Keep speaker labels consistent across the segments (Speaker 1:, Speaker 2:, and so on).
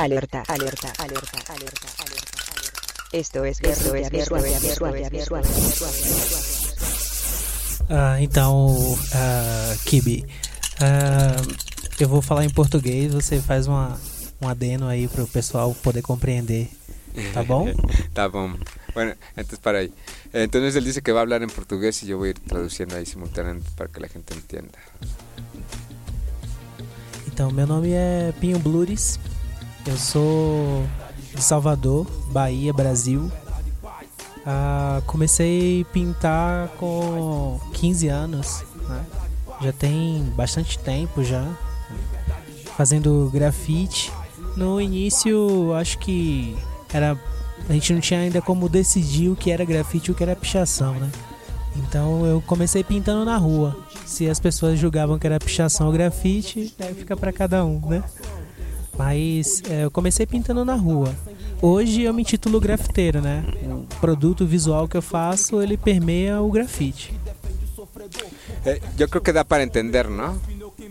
Speaker 1: Alerta, alerta, alerta, alerta, alerta, alerta. Esto es, esto es visual, visual, visual,
Speaker 2: Ah, então, ah, Kibi, ah, eu vou falar em português, você faz uma, um adeno aí para o pessoal poder compreender, tá bom?
Speaker 3: Tá bom. Bueno, entonces para ahí. Entonces él dice que va a hablar en portugués y yo voy a ir traduciendo ahí simultáneamente para que la gente entienda.
Speaker 2: Então, meu nome é Pinho Blures, eu sou de Salvador, Bahia, Brasil. Ah, comecei a pintar com 15 anos, né? já tem bastante tempo já, né? fazendo grafite. No início, acho que era a gente não tinha ainda como decidir o que era grafite e o que era pichação, né? Então eu comecei pintando na rua. Se as pessoas julgavam que era pichação ou grafite, fica para cada um, né? Mas é, eu comecei pintando na rua. Hoje eu me intitulo grafiteiro, né? O produto visual que eu faço, ele permeia o grafite.
Speaker 3: Eh, yo creo que da para entender, ¿no?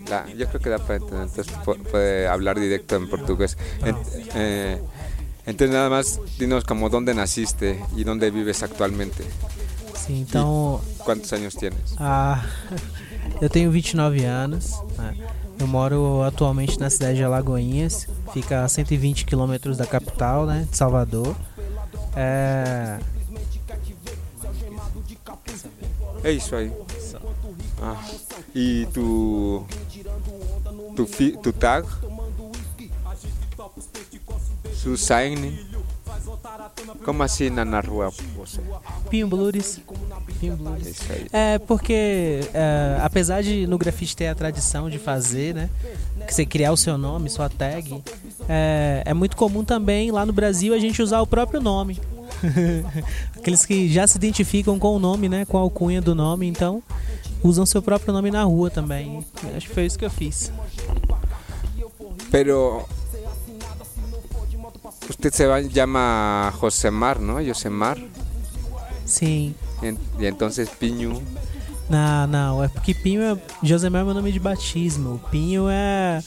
Speaker 3: Da, yo creo que da para entender. Entonces pu- puede hablar directo en portugués. En- eh, entonces nada más dinos como dónde naciste y dónde vives actualmente.
Speaker 2: Sim, então
Speaker 3: ¿Cuántos años tienes?
Speaker 2: Ah, eu tenho 29 anos. né? Eu moro atualmente na cidade de Alagoinhas, fica a 120 quilômetros da capital, né, de Salvador. É,
Speaker 3: É isso aí. Ah, e tu. Tu, fi, tu tag? Su sign? Como assina na rua você?
Speaker 2: Pinho Blures. Pinho
Speaker 3: É isso aí.
Speaker 2: É porque, é, apesar de no grafite ter a tradição de fazer, né? Que você criar o seu nome, sua tag, é, é muito comum também lá no Brasil a gente usar o próprio nome. Aqueles que já se identificam com o nome, né? Com a alcunha do nome, então usam seu próprio nome na rua também. Acho que foi isso que eu fiz.
Speaker 3: Pero. Usted se llama Josemar, ¿no? Josemar.
Speaker 2: Sim.
Speaker 3: En- Y entonces Piñu.
Speaker 2: Não, não, é porque Pinho é. Josemar é meu nome de batismo. Pinho é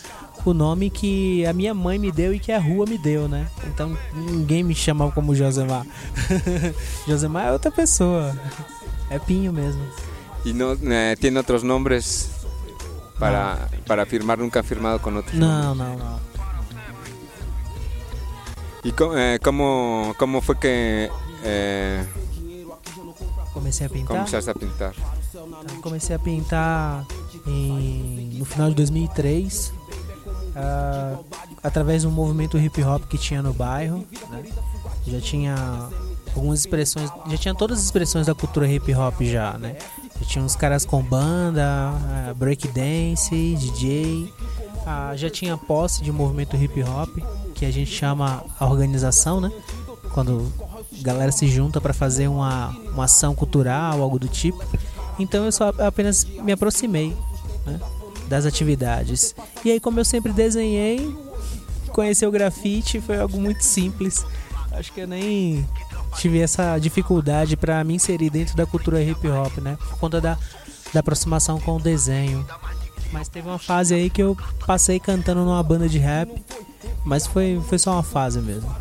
Speaker 2: o nome que a minha mãe me deu e que a rua me deu, né? Então ninguém me chamava como Josemar. Josemar é outra pessoa. É Pinho mesmo.
Speaker 3: Y no eh, tiene otros nombres para, para firmar, nunca firmado otros nombres.
Speaker 2: Não, não, não.
Speaker 3: ¿Y co- eh, cómo, cómo fue que eh,
Speaker 2: Comecei a pintar.
Speaker 3: a pintar?
Speaker 2: Então, comecei a pintar em- no final de 2003, ah, através de um movimento hip hop que tinha no bairro. né? Já tinha algumas expressões, já tinha todas as expressões da cultura hip hop já, né? Já tinha uns caras com banda, ah, breakdance, DJ, ah, já tinha posse de movimento hip hop que a gente chama a organização, né? Quando a galera se junta para fazer uma, uma ação cultural, algo do tipo. Então eu só apenas me aproximei né, das atividades. E aí, como eu sempre desenhei, conhecer o grafite foi algo muito simples. Acho que eu nem tive essa dificuldade para me inserir dentro da cultura hip hop, né? Por conta da, da aproximação com o desenho. Mas teve uma fase aí que eu passei cantando numa banda de rap. Mas foi, foi só uma fase mesmo.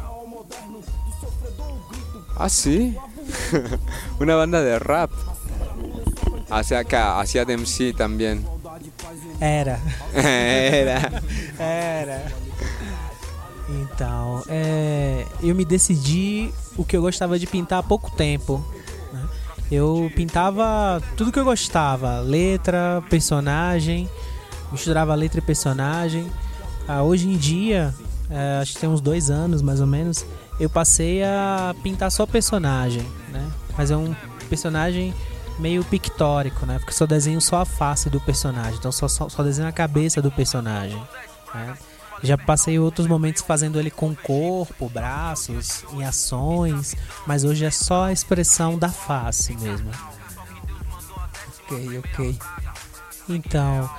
Speaker 3: Ah, sí. Una banda de rap. Hacía de MC también.
Speaker 2: Era.
Speaker 3: Era.
Speaker 2: Era. Então, é, eu me decidi o que eu gostava de pintar há pouco tempo. né? Eu pintava tudo que eu gostava: letra, personagem, misturava letra e personagem. Ah, hoje em dia, é, acho que tem uns dois anos mais ou menos, eu passei a pintar só personagem, né? Mas é um personagem meio pictórico, né? Porque só desenho só a face do personagem, então só, só, só desenho a cabeça do personagem. né? Já passei outros momentos fazendo ele com corpo, braços, em ações, mas hoje é só a expressão da face mesmo. Ok, ok. Então,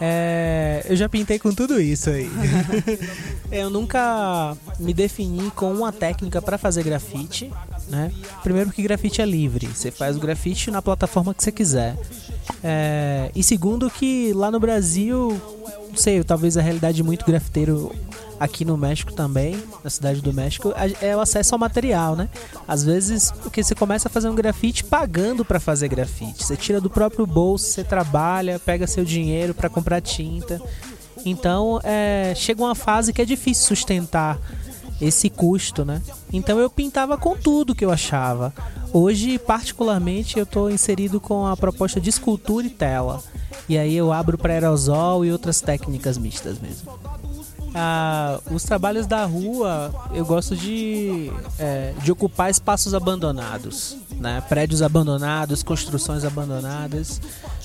Speaker 2: é, eu já pintei com tudo isso aí. eu nunca me defini com uma técnica para fazer grafite, né? Primeiro que grafite é livre, você faz o grafite na plataforma que você quiser. É, e segundo que lá no Brasil, não sei, talvez a realidade de muito grafiteiro aqui no México também, na cidade do México, é o acesso ao material, né? Às vezes, porque você começa a fazer um grafite pagando para fazer grafite. Você tira do próprio bolso, você trabalha, pega seu dinheiro para comprar tinta. Então, é, chega uma fase que é difícil sustentar esse custo, né? Então eu pintava com tudo que eu achava. Hoje, particularmente, eu estou inserido com a proposta de escultura e tela. E aí eu abro para aerosol e outras técnicas mistas mesmo. Ah, os trabalhos da rua, eu gosto de, é, de ocupar espaços abandonados, né? prédios abandonados, construções abandonadas.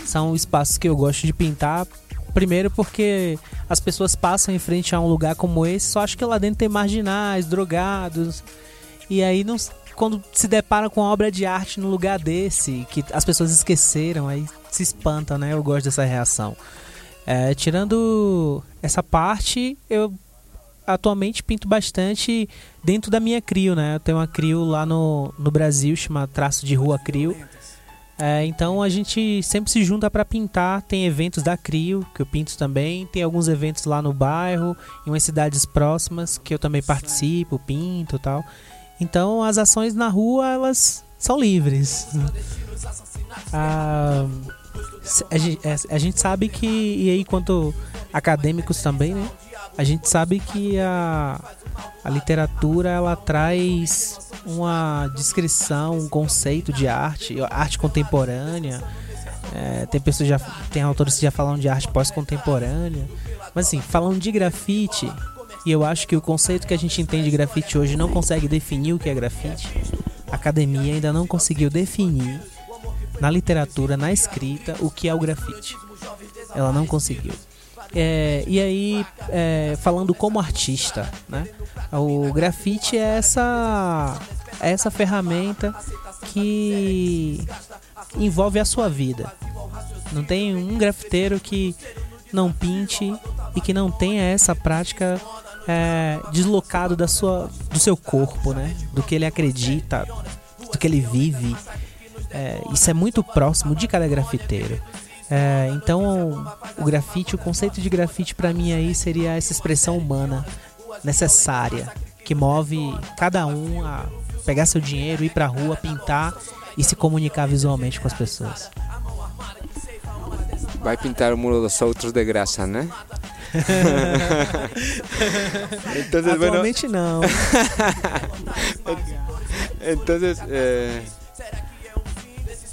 Speaker 2: São espaços que eu gosto de pintar. Primeiro porque as pessoas passam em frente a um lugar como esse, só acho que lá dentro tem marginais, drogados. E aí não, quando se depara com uma obra de arte no lugar desse, que as pessoas esqueceram, aí se espantam, né? Eu gosto dessa reação. É, tirando essa parte, eu atualmente pinto bastante dentro da minha crio, né? Eu tenho uma crio lá no, no Brasil, chama Traço de Rua Crio. É, então a gente sempre se junta para pintar. Tem eventos da Crio, que eu pinto também. Tem alguns eventos lá no bairro, em umas cidades próximas, que eu também participo, pinto tal. Então as ações na rua, elas são livres. Ah, a gente, é, a gente sabe que, e aí quanto acadêmicos também, né? A gente sabe que a, a literatura ela traz uma descrição, um conceito de arte, arte contemporânea. É, tem pessoas já, tem autores que já falam de arte pós-contemporânea. Mas assim, falando de grafite, e eu acho que o conceito que a gente entende de grafite hoje não consegue definir o que é grafite. A academia ainda não conseguiu definir na literatura, na escrita, o que é o grafite. Ela não conseguiu. É, e aí, é, falando como artista, né? O grafite é essa, é essa ferramenta que envolve a sua vida. Não tem um grafiteiro que não pinte e que não tenha essa prática é, deslocado da sua, do seu corpo, né? Do que ele acredita, do que ele vive. É, isso é muito próximo de cada grafiteiro. É, então, o grafite, o conceito de grafite para mim aí seria essa expressão humana necessária que move cada um a pegar seu dinheiro, ir pra rua, pintar e se comunicar visualmente com as pessoas.
Speaker 3: Vai pintar o muro dos outros de graça, né?
Speaker 2: Entonces, Atualmente bueno... não.
Speaker 3: Entonces, eh...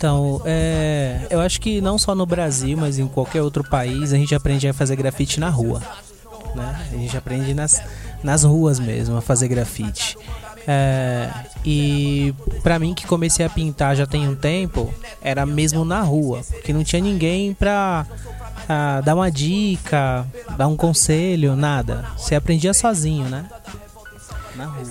Speaker 2: Então, é, eu acho que não só no Brasil, mas em qualquer outro país, a gente aprende a fazer grafite na rua. Né? A gente aprende nas, nas ruas mesmo a fazer grafite. É, e para mim que comecei a pintar já tem um tempo, era mesmo na rua, porque não tinha ninguém pra uh, dar uma dica, dar um conselho, nada. Você aprendia sozinho, né? Na rua.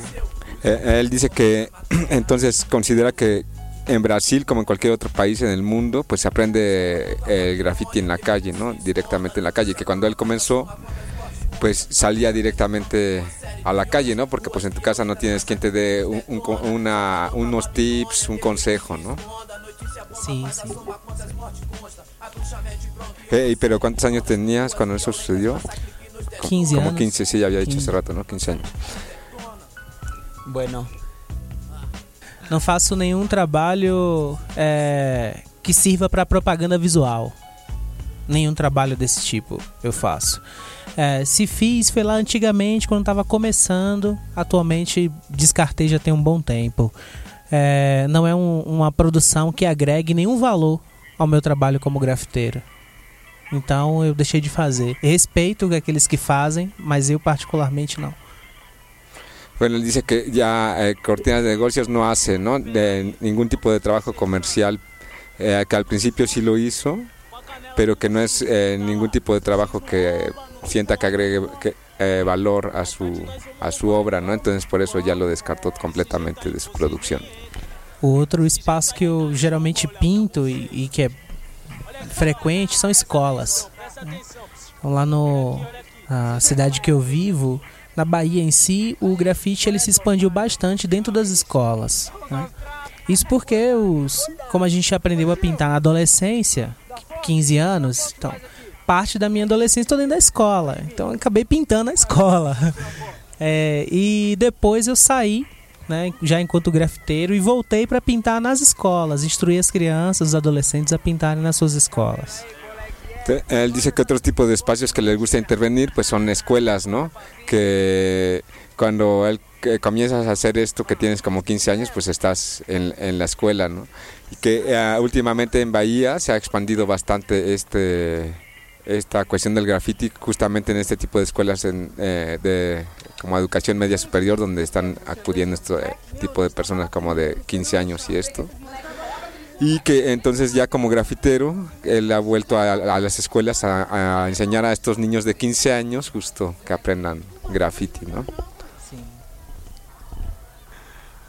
Speaker 3: Eh, él dice que entonces considera que en Brasil, como en cualquier otro país en el mundo, pues se aprende el graffiti en la calle, ¿no? Directamente en la calle, que cuando él comenzó, pues salía directamente a la calle, ¿no? Porque pues en tu casa no tienes quien te dé un, un, una, unos tips, un consejo, ¿no?
Speaker 2: Sí, sí.
Speaker 3: Hey, pero ¿cuántos años tenías cuando eso sucedió?
Speaker 2: 15
Speaker 3: como
Speaker 2: años.
Speaker 3: 15, sí, ya había dicho hace rato, ¿no? 15 años.
Speaker 2: Bueno, não faço nenhum trabalho é, que sirva para propaganda visual. Nenhum trabalho desse tipo eu faço. É, se fiz, foi lá antigamente, quando estava começando. Atualmente descartei já tem um bom tempo. É, não é um, uma produção que agregue nenhum valor ao meu trabalho como grafiteiro. Então eu deixei de fazer. Respeito aqueles que fazem, mas eu particularmente não.
Speaker 3: Bueno, él dice que ya eh, Cortinas de Negocios no hace ¿no? De ningún tipo de trabajo comercial, eh, que al principio sí lo hizo, pero que no es eh, ningún tipo de trabajo que sienta que agregue que, eh, valor a su, a su obra, ¿no? Entonces por eso ya lo descartó completamente de su producción.
Speaker 2: Outro espaço que eu geralmente pinto e, e que é frequente são escolas. Lá no na cidade que eu vivo, na Bahia em si, o grafite ele se expandiu bastante dentro das escolas. Né? Isso porque, os, como a gente aprendeu a pintar na adolescência, 15 anos, então parte da minha adolescência toda dentro da escola. Então acabei pintando a escola. É, e depois eu saí, né, já enquanto grafiteiro, e voltei para pintar nas escolas, instruir as crianças, os adolescentes a pintarem nas suas escolas.
Speaker 3: Él dice que otros tipos de espacios que les gusta intervenir pues son escuelas, ¿no? Que cuando él comienzas a hacer esto que tienes como 15 años, pues estás en, en la escuela, ¿no? Y que eh, últimamente en Bahía se ha expandido bastante este esta cuestión del graffiti justamente en este tipo de escuelas en, eh, de como educación media superior donde están acudiendo este tipo de personas como de 15 años y esto y que entonces ya como grafitero él ha vuelto a, a las escuelas a, a, enseñar a estos niños de 15 años justo que aprendan graffiti, ¿no?
Speaker 2: Sim.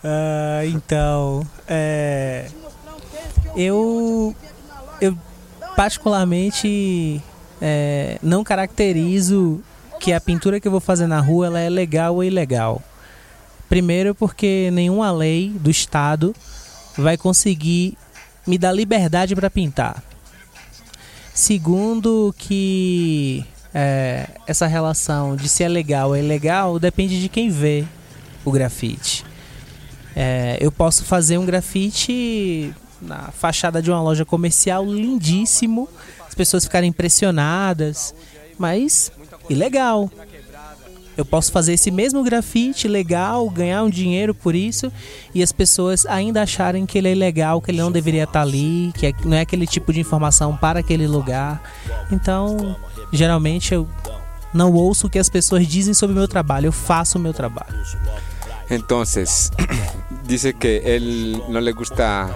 Speaker 2: Uh, então, é, eu particularmente é, não caracterizo que a pintura que eu vou fazer na rua ela é legal ou ilegal. Primeiro porque nenhuma lei do estado vai conseguir me dar liberdade para pintar. Segundo que é, essa relação de se é legal ou é ilegal depende de quem vê o grafite. É, eu posso fazer um grafite na fachada de uma loja comercial lindíssimo, as pessoas ficarem impressionadas, mas ilegal. Eu posso fazer esse mesmo grafite legal, ganhar um dinheiro por isso e as pessoas ainda acharem que ele é ilegal, que ele não deveria estar ali, que não é aquele tipo de informação para aquele lugar. Então, geralmente eu não ouço o que as pessoas dizem sobre o meu trabalho, eu faço o meu trabalho.
Speaker 3: Então, diz que ele não lhe gusta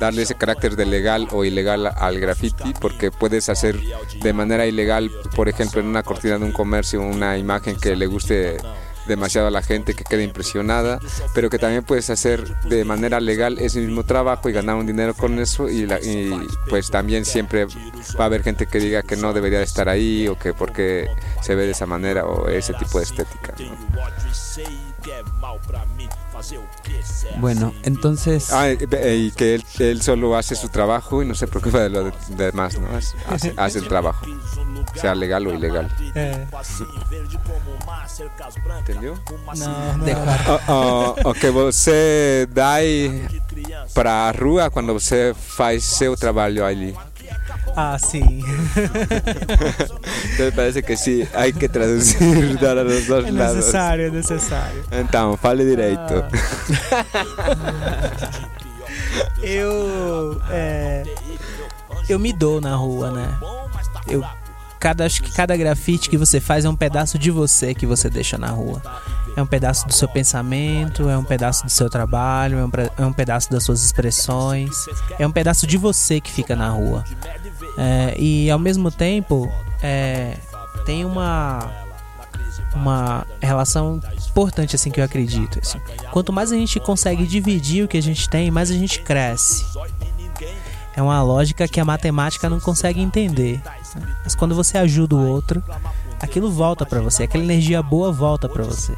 Speaker 3: darle ese carácter de legal o ilegal al graffiti porque puedes hacer de manera ilegal, por ejemplo, en una cortina de un comercio una imagen que le guste demasiado a la gente que quede impresionada, pero que también puedes hacer de manera legal ese mismo trabajo y ganar un dinero con eso y, la, y pues también siempre va a haber gente que diga que no debería estar ahí o que porque se ve de esa manera o ese tipo de estética.
Speaker 4: Bueno, entonces...
Speaker 3: Ah, y que él, él, solo hace su trabajo y no se preocupa de lo demás, ¿no? Hace, hace el trabajo, sea legal o ilegal.
Speaker 2: Não.
Speaker 3: O, o, o que você dá para a rua quando você faz seu trabalho ali.
Speaker 2: Ah, sim.
Speaker 3: Então parece que sim, há que traduzir para os dois
Speaker 2: É
Speaker 3: lados.
Speaker 2: necessário, é necessário.
Speaker 3: Então, fale direito.
Speaker 2: Eu. É, eu me dou na rua, né? Eu, cada, acho que cada grafite que você faz é um pedaço de você que você deixa na rua. É um pedaço do seu pensamento, é um pedaço do seu trabalho, é um, é um pedaço das suas expressões, é um pedaço de você que fica na rua. É, e ao mesmo tempo, é, tem uma uma relação importante assim que eu acredito. assim. Quanto mais a gente consegue dividir o que a gente tem, mais a gente cresce. É uma lógica que a matemática não consegue entender. né? Mas quando você ajuda o outro, aquilo volta pra você, aquela energia boa volta pra você.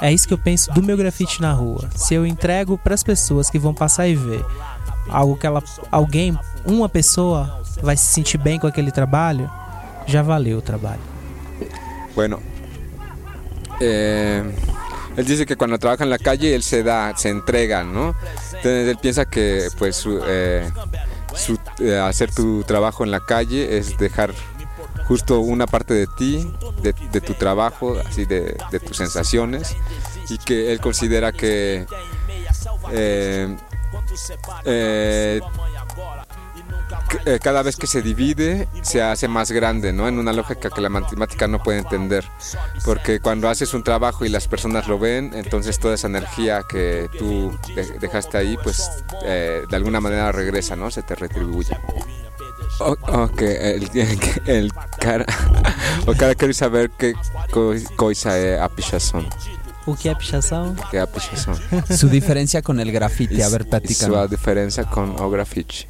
Speaker 2: É isso que eu penso do meu grafite na rua. Se eu entrego pras pessoas que vão passar e ver algo que ela, alguém, uma pessoa vai se sentir bem com aquele trabalho, já valeu o trabalho.
Speaker 3: Bueno, eh, él dice que cuando trabaja en la calle él se da, se entrega, ¿no? Entonces él piensa que pues eh, eh, hacer tu trabajo en la calle es dejar justo una parte de ti, de, tu trabajo, así de, tus sensaciones, y que él considera que, eh, cada vez que se divide se hace más grande, ¿no? En una lógica que la matemática no puede entender. Porque cuando haces un trabajo y las personas lo ven, entonces toda esa energía que tú de- dejaste ahí, pues eh, de alguna manera regresa, ¿no? Se te retribuye. O- Ok, el, el cara, o cara quero saber que co- coisa é a pichação.
Speaker 2: O que é pichação?
Speaker 3: Que é a pichação.
Speaker 4: Su diferencia con el graffiti, a ver,
Speaker 3: E
Speaker 4: platícanos.
Speaker 3: sua diferença com o grafite.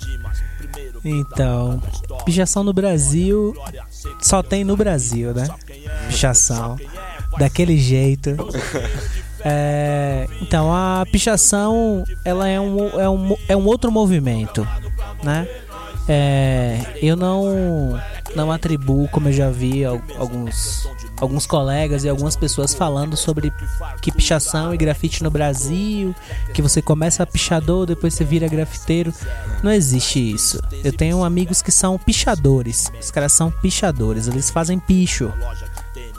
Speaker 2: Então, pichação no Brasil só tem no Brasil, né? Pichação. Daquele jeito. É, então, a pichação ela é um, é um, é um outro movimento, né? É, eu não não atribuo, como eu já vi al- alguns, alguns colegas e algumas pessoas falando sobre que pichação e grafite no Brasil, que você começa a pichador, depois você vira grafiteiro. Não existe isso. Eu tenho amigos que são pichadores. Os caras são pichadores, eles fazem picho.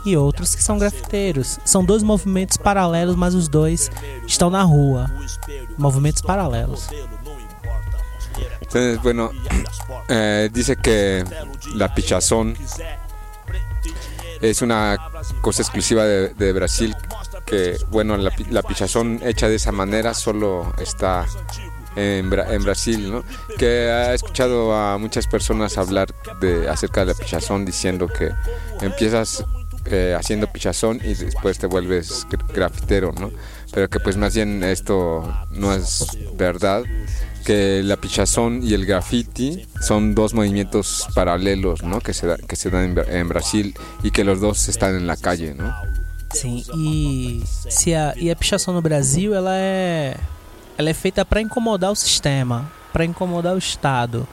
Speaker 2: E outros que são grafiteiros. São dois movimentos paralelos, mas os dois estão na rua. Movimentos paralelos.
Speaker 3: Entonces, bueno, eh, dice que la pichazón es una cosa exclusiva de, Brasil, que bueno, la, la pichazón hecha de esa manera solo está en, Bra- en Brasil, ¿no? Que ha escuchado a muchas personas hablar de, acerca de la pichazón diciendo que empiezas eh, haciendo pichazón y después te vuelves gra- grafitero, ¿no? Pero que pues más bien esto no es verdad, que la pichazón y el graffiti son dos movimientos paralelos, ¿no? Que se, da- que se dan en, Bra- en Brasil y que los dos están en la calle, ¿no?
Speaker 2: Sim, e, se a, e a pichação no Brasil, ela é, ela é feita para incomodar o sistema, para incomodar o Estado,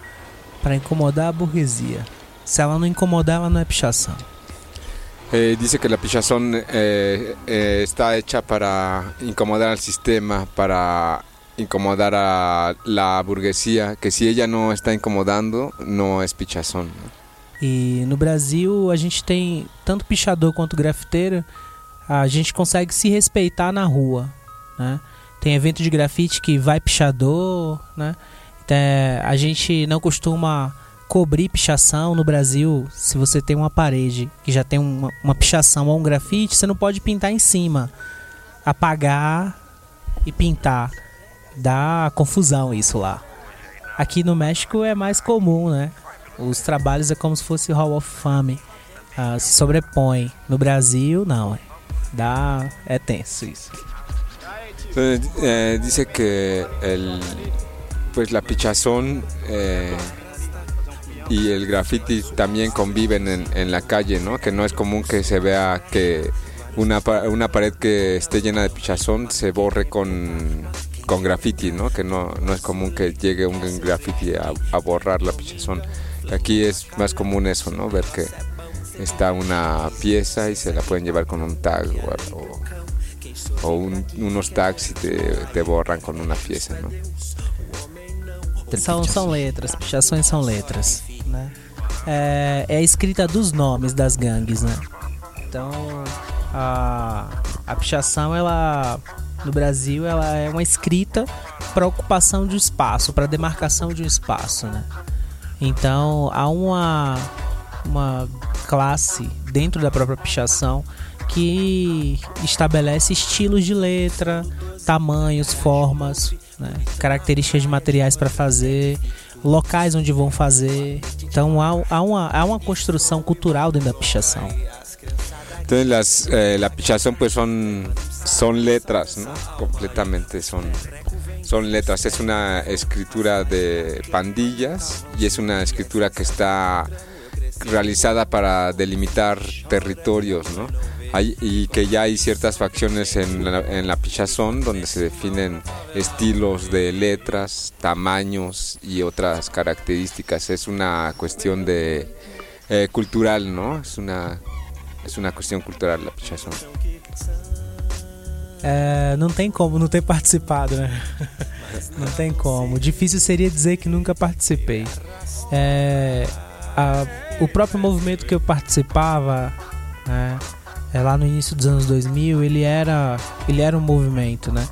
Speaker 2: para incomodar a burguesia. Se ela não incomodar, ela não é pichação.
Speaker 3: Eh, dice que la pichazón eh, eh, está hecha para incomodar al sistema, para incomodar a la burguesía, que si ella no está incomodando, no es pichazón. ¿no?
Speaker 2: E no Brasil, a gente tem tanto pichador quanto grafiteiro, a gente consegue se respeitar na rua, né? Tem evento de grafite que vai pichador, né? Então, a gente não costuma cobrir pichação no Brasil. Se você tem uma parede que já tem uma, uma pichação ou um grafite, você não pode pintar em cima. Apagar e pintar. Dá confusão isso lá. Aqui no México é mais comum, né? Os trabalhos é como se fosse Hall of Fame. ah, se sobrepõe. No Brasil, não. Dá. É tenso isso.
Speaker 3: Eh, dice que el, pues la pichazón eh, y el graffiti también conviven en, en la calle, ¿no? Que no es común que se vea que una, una pared que esté llena de pichazón se borre con, con graffiti, ¿no? Que no, no es común que llegue un graffiti a, a borrar la pichazón. Aquí es más común eso, ¿no? Ver que está una pieza y se la pueden llevar con un tag o, o- o un- unos tags y te, te borran con una pieza, ¿no?
Speaker 2: São, são letras, pichações são letras. Né? É, é a escrita dos nomes das gangues, né? Então, a, a pichação, ela no Brasil, ela é uma escrita para ocupação de espaço, para demarcação de um espaço, né? Então, há uma, uma classe dentro da própria pichação que estabelece estilos de letra, tamanhos, formas, né? características de materiais para fazer, locais onde vão fazer. Então há, há, uma, há uma construção cultural dentro da pichação.
Speaker 3: Entonces las, eh, la pichazón pues son, son letras, ¿no? Completamente son, son letras. Es una escritura de pandillas y es una escritura que está realizada para delimitar territorios, ¿no? Hay- y que ya hay ciertas facciones en la, en la pichazón donde se definen estilos de letras, tamaños y otras características. Es una cuestión de eh, cultural, ¿no? Es una es una cuestión cultural la pichazón.
Speaker 2: É, não tem como não ter participado, né? Não tem como. Difícil seria dizer que nunca participei. É, a- o próprio movimento que eu participava, né, é, lá no início dos anos 2000, ele era, ele era um movimento, né?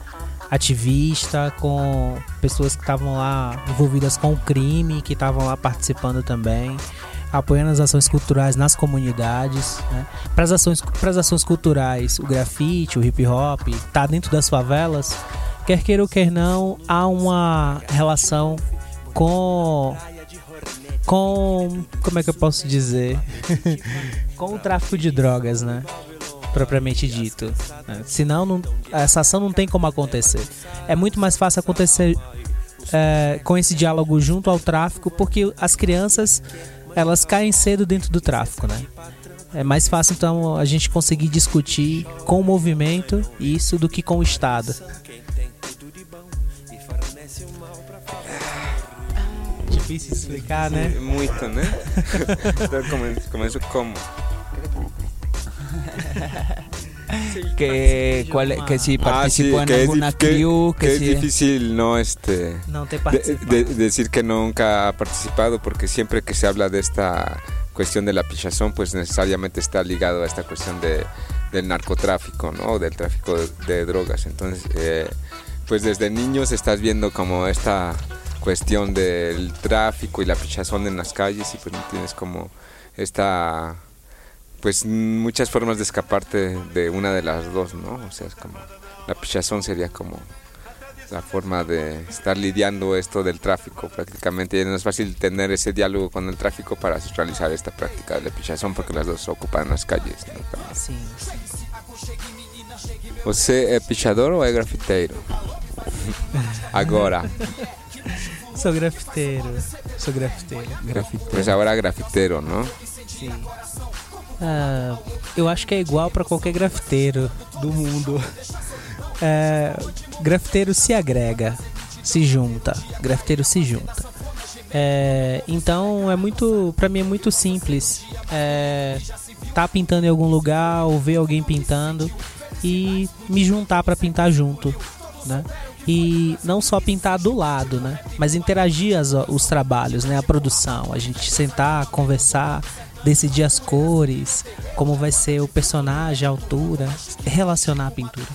Speaker 2: Ativista, com pessoas que estavam lá envolvidas com o crime, que estavam lá participando também, apoiando as ações culturais nas comunidades. Né? Para as ações, ações culturais, o grafite, o hip hop, tá dentro das favelas, quer queira ou quer não, há uma relação com com como é que eu posso dizer com o tráfico de drogas, né? Propriamente dito. né? Senão, não, essa ação não tem como acontecer. É muito mais fácil acontecer é, com esse diálogo junto ao tráfico, porque as crianças elas caem cedo dentro do tráfico, né? É mais fácil então a gente conseguir discutir com o movimento isso do que com o Estado. difícil explicar, né?
Speaker 3: Muito, né? Então, come- começo como?
Speaker 4: Que, cuál- que si participó
Speaker 3: Ah,
Speaker 4: en
Speaker 3: que es,
Speaker 4: alguna crew,
Speaker 3: que
Speaker 4: que,
Speaker 3: es
Speaker 4: si...
Speaker 3: difícil no este de- de- decir que nunca ha participado porque siempre que se habla de esta cuestión de la pichazón pues necesariamente está ligado a esta cuestión de, del narcotráfico no del tráfico de, de drogas. Entonces eh, pues desde niños estás viendo como esta cuestión del tráfico y la pichazón en las calles y pues no tienes como esta pues muchas formas de escaparte de una de las dos no o sea es como la pichazón sería como la forma de estar lidiando esto del tráfico prácticamente. Y no es fácil tener ese diálogo con el tráfico para realizar esta práctica de la pichazón porque las dos ocupan las calles. ¿no?
Speaker 2: Sim, sim.
Speaker 3: ¿Você é pichador ou é grafiteiro? Agora.
Speaker 2: Sou grafiteiro. Sou grafiteiro.
Speaker 3: Pues ahora grafiteiro, não?
Speaker 2: Sim. Ah, eu acho que é igual para qualquer grafiteiro do mundo. É, grafiteiro se agrega, se junta. Grafiteiro se junta. É, então é muito, para mim é muito simples. É, tá pintando em algum lugar ou ver alguém pintando e me juntar para pintar junto, né? E não só pintar do lado, né? Mas interagir as- os trabalhos, né? A produção, a gente sentar, conversar, decidir as cores, como vai ser o personagem, a altura, relacionar a pintura.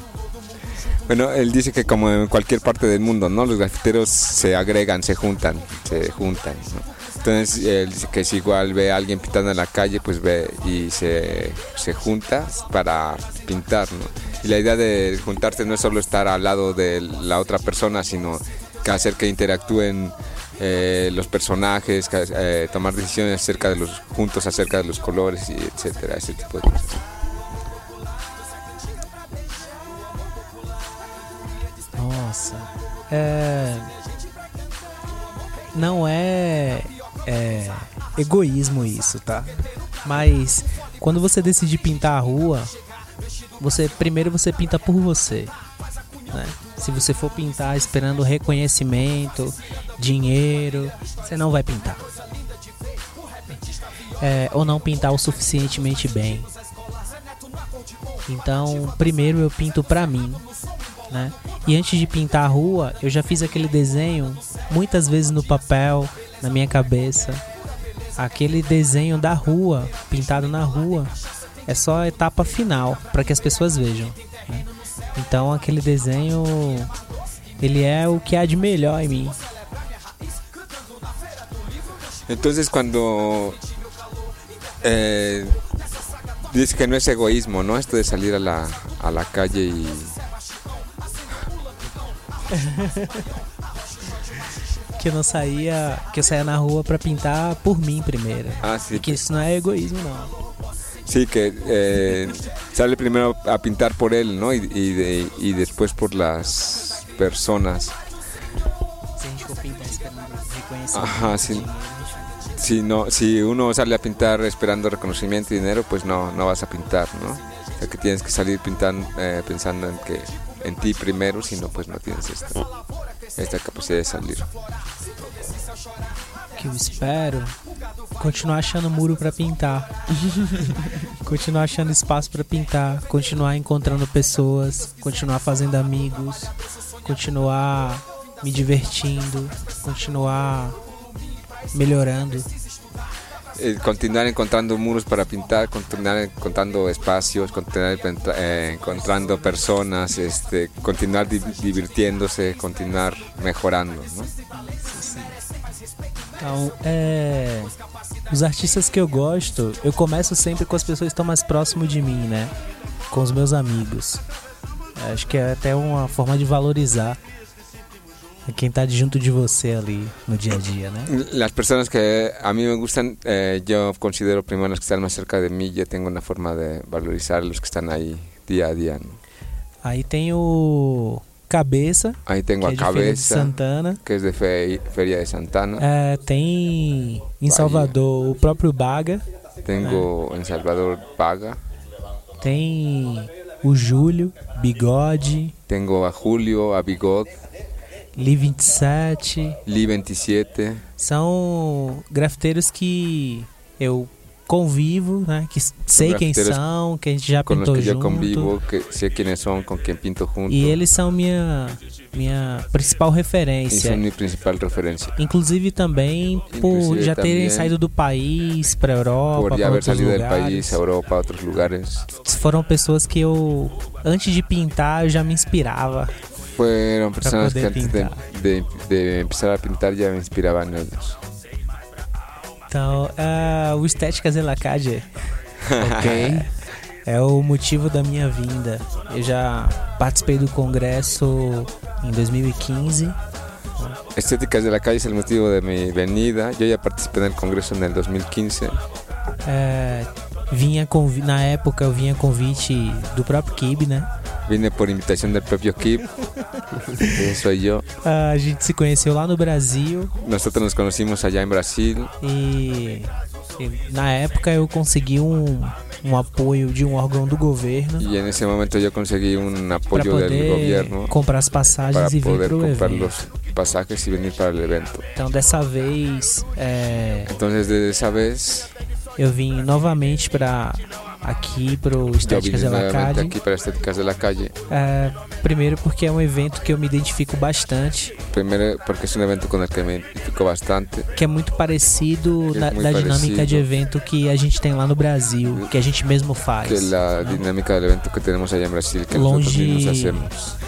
Speaker 3: Bueno, él dice que como en cualquier parte del mundo, ¿no? Los grafiteros se agregan, se juntan, se juntan, ¿no? Entonces, él dice que si igual ve a alguien pintando en la calle, pues ve y se, se junta para pintar, ¿no? Y la idea de juntarse no es solo estar al lado de la otra persona, sino que hacer que interactúen eh, los personajes, eh, tomar decisiones acerca de los juntos, acerca de los colores y etcétera, ese tipo de cosas.
Speaker 2: Nossa. É. Não é, é egoísmo isso, tá? Mas quando você decide pintar a rua, você primeiro você pinta por você, né? Se você for pintar esperando reconhecimento, dinheiro, você não vai pintar. É, ou não pintar o suficientemente bem. Então, primeiro eu pinto pra mim, né? E antes de pintar a rua, eu já fiz aquele desenho muitas vezes no papel, na minha cabeça. Aquele desenho da rua, pintado na rua, é só a etapa final para que as pessoas vejam. Então aquele desenho, ele é o que há de melhor em mim.
Speaker 3: Entonces cuando eh, que no es egoísmo, ¿no? Esto de salir a la, a la calle y...
Speaker 2: Que eu não saía, que eu saía na rua para pintar por mim primeiro.
Speaker 3: Ah,
Speaker 2: E que isso não é egoísmo não.
Speaker 3: sí, que eh, sale primero a pintar por él, ¿no? Y, y, de- y después por las personas. Ajá,
Speaker 2: gente
Speaker 3: Si, no, si uno sale a pintar esperando reconocimiento y dinero, pues no, no vas a pintar, ¿no? O sea que tienes que salir pintando, eh, pensando en que en ti primero, si no, pues no tienes esta, esta capacidad de salir.
Speaker 2: que eu espero continuar achando muro pra pintar. continuar achando espaço pra pintar, continuar encontrando pessoas, continuar fazendo amigos, continuar me divertindo, continuar melhorando.
Speaker 3: Eh, continuar encontrando muros para pintar, continuar encontrando espacios, continuar eh, encontrando personas, este, continuar di- divirtiéndose, continuar mejorando, ¿no?
Speaker 2: Então, é. Os artistas que eu gosto, eu começo sempre com as pessoas que estão mais próximo de mim, né? Com os meus amigos. É, Acho que é até uma forma de valorizar quem tá junto de você ali no dia a dia, né?
Speaker 3: Las personas que a mí me gustan, eh, yo considero primero las que están más cerca de mí, yo tengo una forma de valorizar a los que están ahí día a día. ¿no?
Speaker 2: Aí tem o Cabeça,
Speaker 3: Ahí tengo
Speaker 2: que é
Speaker 3: a
Speaker 2: de Santana.
Speaker 3: que es de Fe- Feria de Santana,
Speaker 2: É, tem em. Salvador o próprio Baga.
Speaker 3: tengo en Salvador Paga,
Speaker 2: Tem o Júlio, Bigode.
Speaker 3: tengo a Julio, a Bigot,
Speaker 2: Li 27.
Speaker 3: Li 27.
Speaker 2: São grafiteiros que eu convivo, né? Que sei quem são, que a gente já pintou junto.
Speaker 3: convivo, que sé quiénes son, con quien pinto junto.
Speaker 2: E eles são minha, minha principal referência.
Speaker 3: son mi principal referencia.
Speaker 2: Inclusive também por
Speaker 3: Inclusive
Speaker 2: já terem saído do país para Europa,
Speaker 3: Por
Speaker 2: outros
Speaker 3: salido del
Speaker 2: lugares.
Speaker 3: país a Europa, a otros lugares.
Speaker 2: Foram pessoas que eu antes de pintar eu já me inspirava.
Speaker 3: Fueron personas que antes de, de- de empezar a pintar ya me inspiraban ellos.
Speaker 2: Então, ah, o Estéticas Elacade
Speaker 4: Ok.
Speaker 2: é o motivo da minha vinda. Eu já participei do congresso em 2015.
Speaker 3: Estéticas de la calle es el motivo de mi venida. Yo ya participé en el congreso en el 2015.
Speaker 2: É, vinha na época eu vinha convite do próprio Kib, né?
Speaker 3: Vine por invitación del propio Kip, que soy yo.
Speaker 2: A gente se conheceu lá no Brasil
Speaker 3: Nosotros nos conocimos allá en Brasil
Speaker 2: e, e na época eu consegui um, um apoio de um órgão do governo
Speaker 3: y en ese momento un
Speaker 2: para
Speaker 3: apoyo del
Speaker 2: poder
Speaker 3: gobierno
Speaker 2: comprar as
Speaker 3: para
Speaker 2: passagens e vir pro
Speaker 3: comprar
Speaker 2: evento.
Speaker 3: pasajes y venir para el evento.
Speaker 2: Então dessa vez é,
Speaker 3: Entonces desde esa vez
Speaker 2: eu vim novamente para aqui pro
Speaker 3: yo
Speaker 2: Estéticas
Speaker 3: vine nuevamente
Speaker 2: Elacade.
Speaker 3: aquí para Estéticas de la Calle.
Speaker 2: É, primeiro porque é um evento que eu me identifico bastante,
Speaker 3: Primero porque es un evento con el que me identifico bastante,
Speaker 2: que é muito parecido
Speaker 3: É
Speaker 2: da,
Speaker 3: muito
Speaker 2: da dinâmica
Speaker 3: parecido.
Speaker 2: de evento que a gente tem lá no Brasil, que a gente mesmo faz.
Speaker 3: que la dinámica del evento que tenemos allá en Brasil, que
Speaker 2: Longe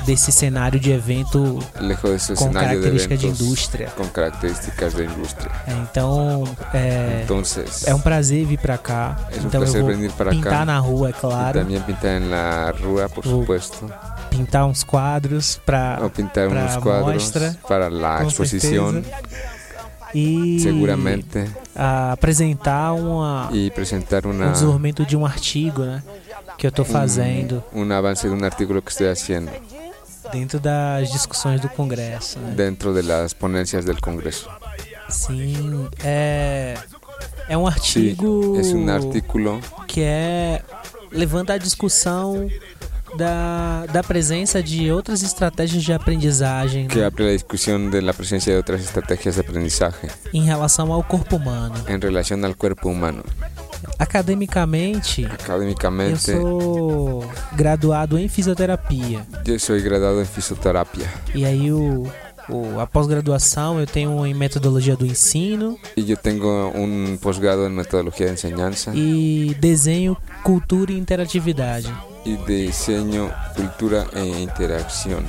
Speaker 2: desse cenário de evento
Speaker 3: de
Speaker 2: com
Speaker 3: escenario de
Speaker 2: de indústria.
Speaker 3: con características de industria.
Speaker 2: É, Então, é,
Speaker 3: Entonces,
Speaker 2: é um prazer vir para cá.
Speaker 3: es un
Speaker 2: então vou
Speaker 3: venir para
Speaker 2: pintar na rua, é claro.
Speaker 3: también pintar en la rúa, por
Speaker 2: Uh,
Speaker 3: supuesto.
Speaker 2: Pintar uns quadros para
Speaker 3: pintar
Speaker 2: para
Speaker 3: unos cuadros
Speaker 2: mostra,
Speaker 3: para
Speaker 2: com
Speaker 3: exposición,
Speaker 2: e
Speaker 3: seguramente.
Speaker 2: a apresentar uma,
Speaker 3: Y presentar
Speaker 2: um
Speaker 3: una,
Speaker 2: desenvolvimento de um artigo, né? Que eu tô fazendo
Speaker 3: un avance de un artículo que estoy haciendo
Speaker 2: dentro das discussões do Congresso. Né?
Speaker 3: dentro de las ponencias del Congreso.
Speaker 2: Sim, é, é um
Speaker 3: Sí,
Speaker 2: artigo
Speaker 3: es un artículo
Speaker 2: que é levanta a discussão da, da presença de outras estratégias de aprendizagem
Speaker 3: que
Speaker 2: né,
Speaker 3: abre la discusión de la presencia de otras estrategias de aprendizaje
Speaker 2: em relação ao corpo humano.
Speaker 3: en relación al cuerpo humano.
Speaker 2: Academicamente, eu
Speaker 3: Académicamente,
Speaker 2: sou graduado em fisioterapia.
Speaker 3: yo soy graduado en fisioterapia
Speaker 2: E aí o, o- a pós-graduação eu tenho em metodologia do ensino
Speaker 3: y yo tengo un posgrado en metodología de enseñanza
Speaker 2: e desenho, cultura e interatividade.
Speaker 3: y diseño, cultura e interacción.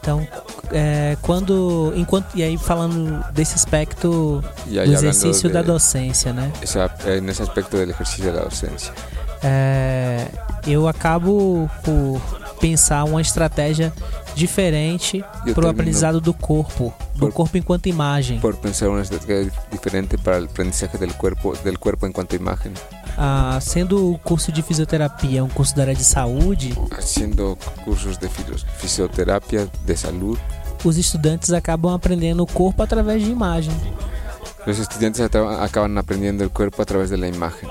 Speaker 2: Então, é, quando, enquanto e aí falando desse aspecto do exercício
Speaker 3: de
Speaker 2: da docência, né?
Speaker 3: esa- en ese aspecto del ejercicio de la docencia.
Speaker 2: É, eu acabo por pensar uma estratégia diferente
Speaker 3: Eu
Speaker 2: para o aprendizado do corpo, do
Speaker 3: por-
Speaker 2: corpo enquanto imagem.
Speaker 3: Por pensar una estrategia diferente para el aprendizaje del cuerpo, del cuerpo en cuanto a imagen.
Speaker 2: Ah, sendo o curso de fisioterapia um curso da área de saúde,
Speaker 3: Haciendo cursos de fisioterapia, de salud,
Speaker 2: os estudantes acabam aprendendo o corpo através de imagem.
Speaker 3: los estudiantes atra- acaban aprendiendo el cuerpo a través de la imagen.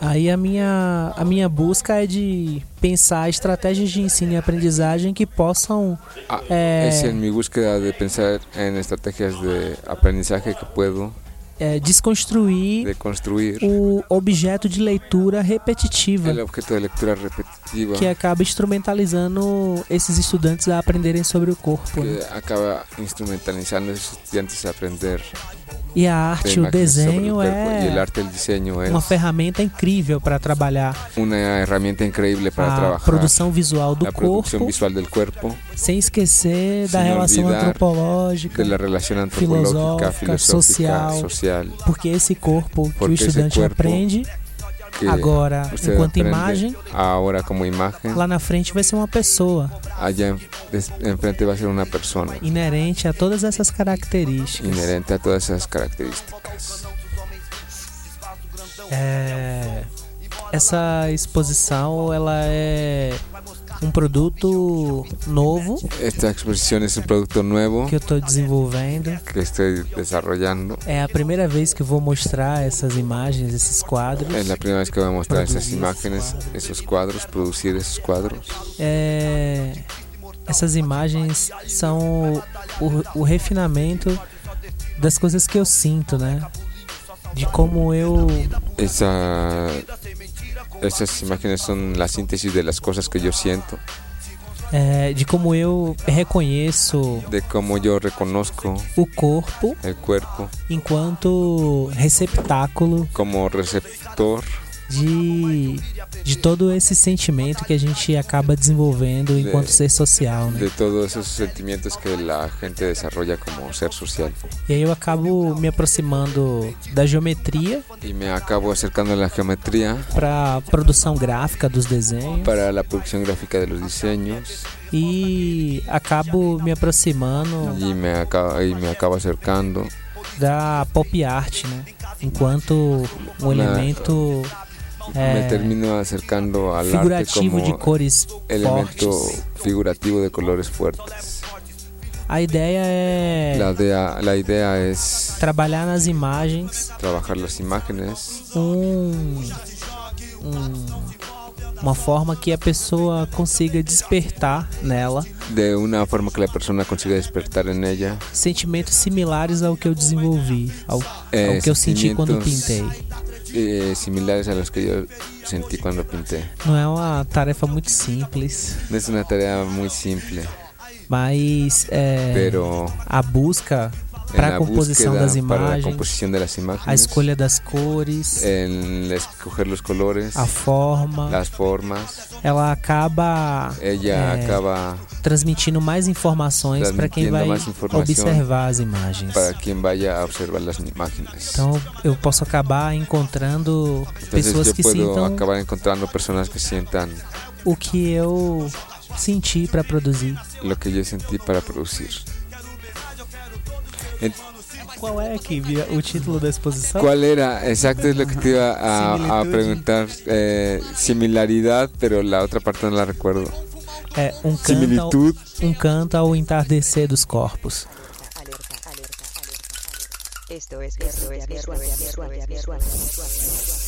Speaker 2: Aí a minha, a minha busca é de pensar estratégias de ensino e aprendizagem que possam
Speaker 3: Ah,
Speaker 2: É.
Speaker 3: Es en mi búsqueda de pensar en estrategias de aprendizaje que puedo
Speaker 2: é, desconstruir
Speaker 3: de construir
Speaker 2: o objeto de leitura repetitiva.
Speaker 3: El objeto de lectura repetitiva.
Speaker 2: Que acaba instrumentalizando esses estudantes a aprenderem sobre o corpo. né?
Speaker 3: acaba instrumentalizando a esos estudiantes a aprender
Speaker 2: E a arte, o desenho
Speaker 3: el
Speaker 2: é
Speaker 3: arte, el diseño es
Speaker 2: uma ferramenta incrível para trabalhar
Speaker 3: una herramienta increíble para
Speaker 2: a
Speaker 3: trabajar
Speaker 2: produção visual do
Speaker 3: producción
Speaker 2: corpo,
Speaker 3: visual del cuerpo,
Speaker 2: sem esquecer da
Speaker 3: Sem
Speaker 2: relação antropológica,
Speaker 3: antropológica,
Speaker 2: Filosófica,
Speaker 3: filosófica,
Speaker 2: social.
Speaker 3: social,
Speaker 2: porque esse corpo que o
Speaker 3: Porque
Speaker 2: estudante aprende agora enquanto imagem,
Speaker 3: ahora como imagen,
Speaker 2: lá na frente vai ser uma pessoa
Speaker 3: allá en- des- enfrente va a ser una persona
Speaker 2: inerente a todas essas características.
Speaker 3: inherente a todas esas características.
Speaker 2: É, essa exposição ela é um produto novo
Speaker 3: Esta exposición es un producto nuevo
Speaker 2: que eu estou desenvolvendo.
Speaker 3: que estoy desarrollando.
Speaker 2: É a primeira vez que vou mostrar essas imagens, esses quadros.
Speaker 3: Es la primera vez que voy a mostrar esas
Speaker 2: Producir.
Speaker 3: imágenes, esos cuadros, producir esos cuadros.
Speaker 2: É, essas imagens são o, o refinamento das coisas que eu sinto, né? De como eu
Speaker 3: Esa, esas imágenes son la síntesis de las cosas que yo siento,
Speaker 2: é, de como eu reconheço
Speaker 3: de cómo yo reconozco
Speaker 2: o corpo
Speaker 3: el cuerpo
Speaker 2: enquanto receptáculo.
Speaker 3: como receptor
Speaker 2: de, de todo esse sentimento que a gente acaba desenvolvendo enquanto ser social, né?
Speaker 3: de todos esos sentimientos que la gente desarrolla como ser social.
Speaker 2: E aí eu acabo me aproximando da geometria
Speaker 3: Y me acabo acercando a la geometría
Speaker 2: para produção gráfica dos desenhos
Speaker 3: para la producción gráfica de los diseños
Speaker 2: e acabo me aproximando
Speaker 3: y me acabo, y me acabo acercando
Speaker 2: da pop art, né? Enquanto um
Speaker 3: Na-
Speaker 2: elemento
Speaker 3: me
Speaker 2: é,
Speaker 3: termino acercando al arte
Speaker 2: figurativo de
Speaker 3: como
Speaker 2: cores
Speaker 3: elemento
Speaker 2: fortes.
Speaker 3: figurativo de colores fuertes.
Speaker 2: A ideia é
Speaker 3: La idea, la idea es
Speaker 2: trabalhar nas imagens
Speaker 3: trabajar las imágenes
Speaker 2: um, um- uma forma que a pessoa consiga despertar nela
Speaker 3: de una forma que la persona consiga despertar en ella
Speaker 2: sentimentos similares ao que eu desenvolvi, ao,
Speaker 3: eh,
Speaker 2: ao que eu senti quando pintei.
Speaker 3: Eh, similares a los que yo sentí cuando pinté.
Speaker 2: Não é uma tarefa muito simples,
Speaker 3: No es una tarea muy simple,
Speaker 2: mas é,
Speaker 3: pero
Speaker 2: a busca para
Speaker 3: la
Speaker 2: a composição das
Speaker 3: para
Speaker 2: imagens,
Speaker 3: composición de las
Speaker 2: a escolha das cores,
Speaker 3: en escoger los colores,
Speaker 2: a forma,
Speaker 3: las formas,
Speaker 2: ela acaba
Speaker 3: ella
Speaker 2: É,
Speaker 3: acaba
Speaker 2: transmitindo mais informações para quem vai observar as imagens.
Speaker 3: para quien vaya a observar las imágenes.
Speaker 2: Então eu posso acabar encontrando
Speaker 3: Entonces
Speaker 2: pessoas que sintam
Speaker 3: acabar encontrando personas que sientan
Speaker 2: o que eu senti para produzir.
Speaker 3: lo que yo sentí para producir.
Speaker 2: Qual é, Kivia, o título da exposição?
Speaker 3: ¿Cuál era? Exacto, es lo que te iba a, a preguntar. Eh, similaridad, pero la otra parte no la recuerdo.
Speaker 2: É um canto, ao,
Speaker 3: Similitud.
Speaker 2: um canto ao entardecer dos corpos.
Speaker 1: Alerta, alerta, alerta. Esto es visual, visual, visual, visual, visual.